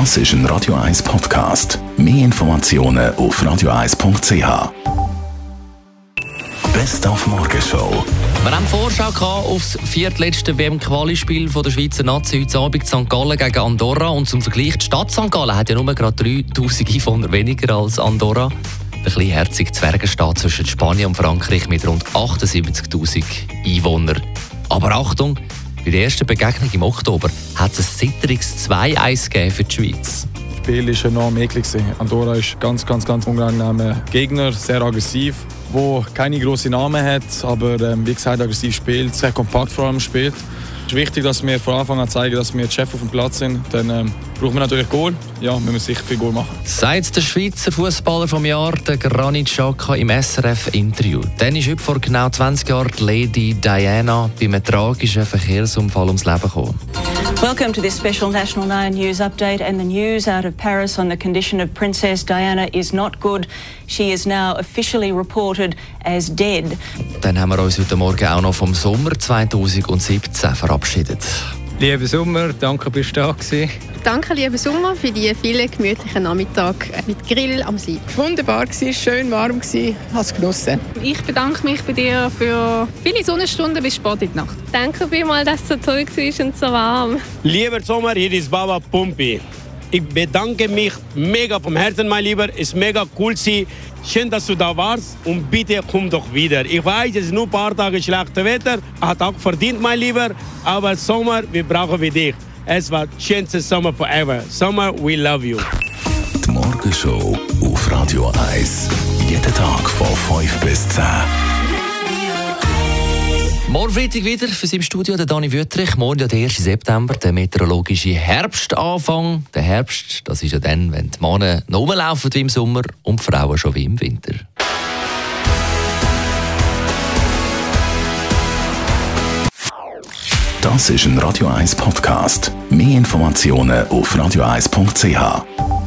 Das ist ein Radio 1 Podcast. Mehr Informationen auf radio1.ch. Best auf Morgenshow. Wir haben Vorschau aufs viertletzte WM-Quali-Spiel der Schweizer Nazi heute Abend St. Gallen gegen Andorra. Und zum Vergleich, die Stadt St. Gallen hat ja nur gerade 3000 Einwohner weniger als Andorra. Der kleinherzige Zwergenstaat zwischen Spanien und Frankreich mit rund 78.000 Einwohnern. Aber Achtung, bei der ersten Begegnung im Oktober hat es ein zittriges 2-1 für die Schweiz. Das Spiel war enorm eklig. Andorra ist ganz, ganz, ganz unangenehmer Gegner, sehr aggressiv, wo keine großen Namen hat, aber ähm, wie gesagt aggressiv spielt, sehr kompakt vor allem spielt. Es ist wichtig, dass wir von Anfang an zeigen, dass wir Chef auf dem Platz sind. Dann ähm, brauchen wir natürlich Goal. Ja, wir müssen sicher viel Goal machen. Sagt der Schweizer Fußballer vom Jahr, der Granit Xhaka im SRF-Interview. Dann ist heute vor genau 20 Jahren die Lady Diana bei einem tragischen Verkehrsunfall ums Leben gekommen. Welcome to this special National Nine News update. And the news out of Paris on the condition of Princess Diana is not good. She is now officially reported as dead. Dann haben wir uns heute Morgen auch noch vom Sommer 2017 verabschiedet. Lieber Sommer, danke, bist du da gewesen. Danke, lieber Sommer, für die vielen gemütlichen Nachmittage mit Grill am See. Wunderbar war, schön warm war, hast es genossen. Ich bedanke mich bei dir für viele Sonnenstunden bis spät in die Nacht. Danke vielmals, dass es so toll war und so warm. Lieber Sommer, hier ist Baba Pumpi. Ich bedanke mich mega vom Herzen, mein Lieber. Es ist mega cool, sie. Schön, dass du da warst und bitte komm doch wieder. Ich weiß, es ist nur ein paar Tage schlechtes Wetter, hat auch verdient, mein Lieber. Aber Sommer, wir brauchen wir dich. Es war schönste Sommer forever. Sommer, we love you. Die Morgenshow auf Radio 1. Jeden Tag von 5 bis 10. Morgen Freitag wieder für Sie im Studio der Dani Wüttrich. Morgen ja der 1. September, der meteorologische Herbstanfang. Der Herbst, das ist ja dann, wenn die Männer noch rumlaufen wie im Sommer und die Frauen schon wie im Winter. Das ist ein Radio 1 Podcast. Mehr Informationen auf radio1.ch.